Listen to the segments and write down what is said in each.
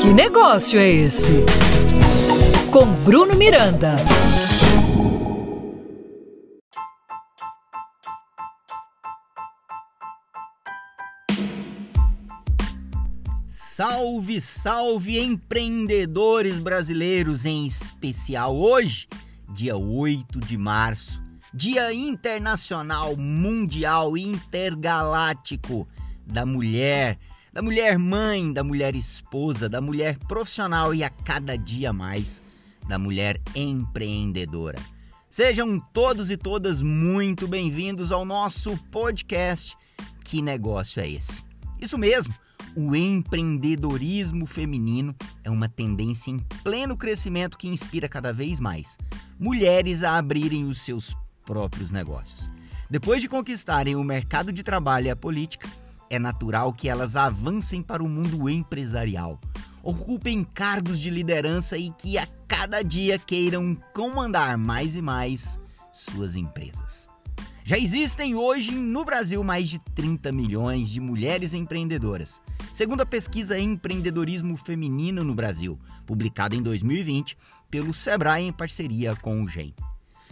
Que negócio é esse? Com Bruno Miranda. Salve, salve empreendedores brasileiros, em especial hoje, dia 8 de março, Dia Internacional Mundial Intergaláctico da Mulher, da mulher mãe, da mulher esposa, da mulher profissional e a cada dia mais da mulher empreendedora. Sejam todos e todas muito bem-vindos ao nosso podcast. Que negócio é esse? Isso mesmo, o empreendedorismo feminino é uma tendência em pleno crescimento que inspira cada vez mais mulheres a abrirem os seus próprios negócios. Depois de conquistarem o mercado de trabalho e a política, é natural que elas avancem para o mundo empresarial, ocupem cargos de liderança e que a cada dia queiram comandar mais e mais suas empresas. Já existem hoje no Brasil mais de 30 milhões de mulheres empreendedoras, segundo a pesquisa Empreendedorismo Feminino no Brasil, publicada em 2020 pelo Sebrae em parceria com o GEM.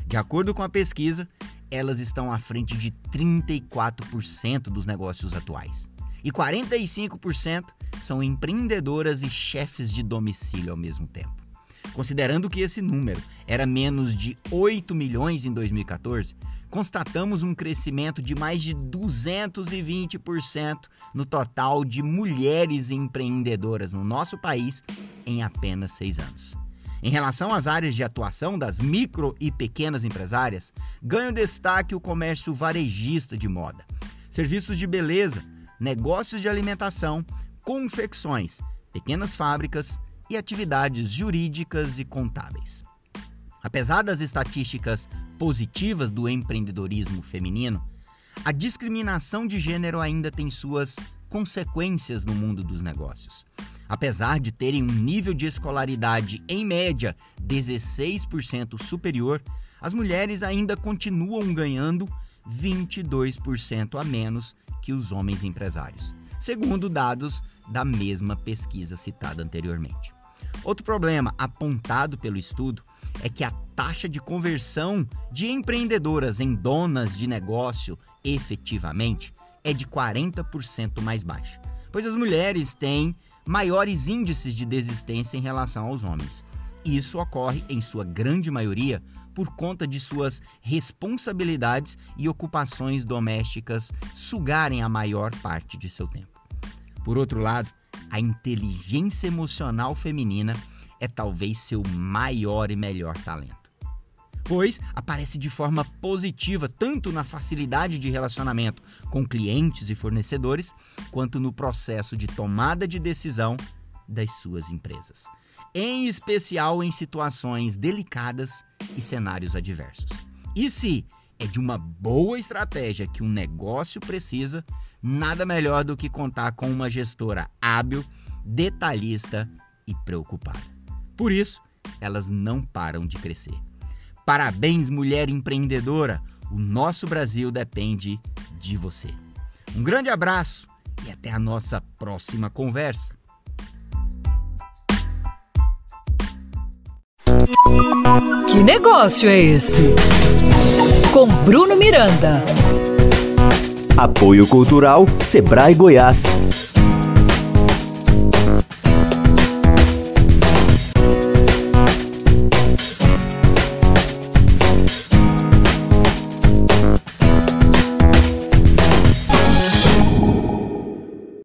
De acordo com a pesquisa, elas estão à frente de 34% dos negócios atuais. E 45% são empreendedoras e chefes de domicílio ao mesmo tempo. Considerando que esse número era menos de 8 milhões em 2014, constatamos um crescimento de mais de 220% no total de mulheres empreendedoras no nosso país em apenas seis anos. Em relação às áreas de atuação das micro e pequenas empresárias, ganha destaque o comércio varejista de moda, serviços de beleza, negócios de alimentação, confecções, pequenas fábricas e atividades jurídicas e contábeis. Apesar das estatísticas positivas do empreendedorismo feminino, a discriminação de gênero ainda tem suas consequências no mundo dos negócios. Apesar de terem um nível de escolaridade, em média, 16% superior, as mulheres ainda continuam ganhando 22% a menos que os homens empresários, segundo dados da mesma pesquisa citada anteriormente. Outro problema apontado pelo estudo é que a taxa de conversão de empreendedoras em donas de negócio efetivamente é de 40% mais baixa, pois as mulheres têm maiores índices de desistência em relação aos homens. Isso ocorre, em sua grande maioria, por conta de suas responsabilidades e ocupações domésticas sugarem a maior parte de seu tempo. Por outro lado, a inteligência emocional feminina é talvez seu maior e melhor talento pois aparece de forma positiva tanto na facilidade de relacionamento com clientes e fornecedores, quanto no processo de tomada de decisão das suas empresas, em especial em situações delicadas e cenários adversos. E se é de uma boa estratégia que um negócio precisa, nada melhor do que contar com uma gestora hábil, detalhista e preocupada. Por isso, elas não param de crescer. Parabéns, mulher empreendedora! O nosso Brasil depende de você. Um grande abraço e até a nossa próxima conversa. Que negócio é esse? Com Bruno Miranda. Apoio Cultural Sebrae Goiás.